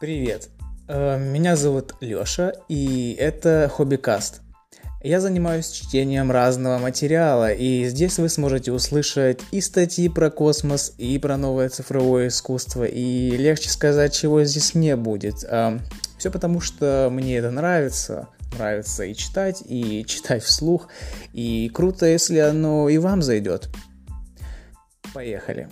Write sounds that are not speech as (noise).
Привет, э, меня зовут Лёша, и это Хоббикаст. Я занимаюсь чтением разного материала, и здесь вы сможете услышать и статьи про космос, и про новое цифровое искусство, и легче сказать, чего здесь не будет. Э, Все потому, что мне это нравится, нравится и читать, и (laughs) читать вслух, и круто, если оно и вам зайдет. Поехали.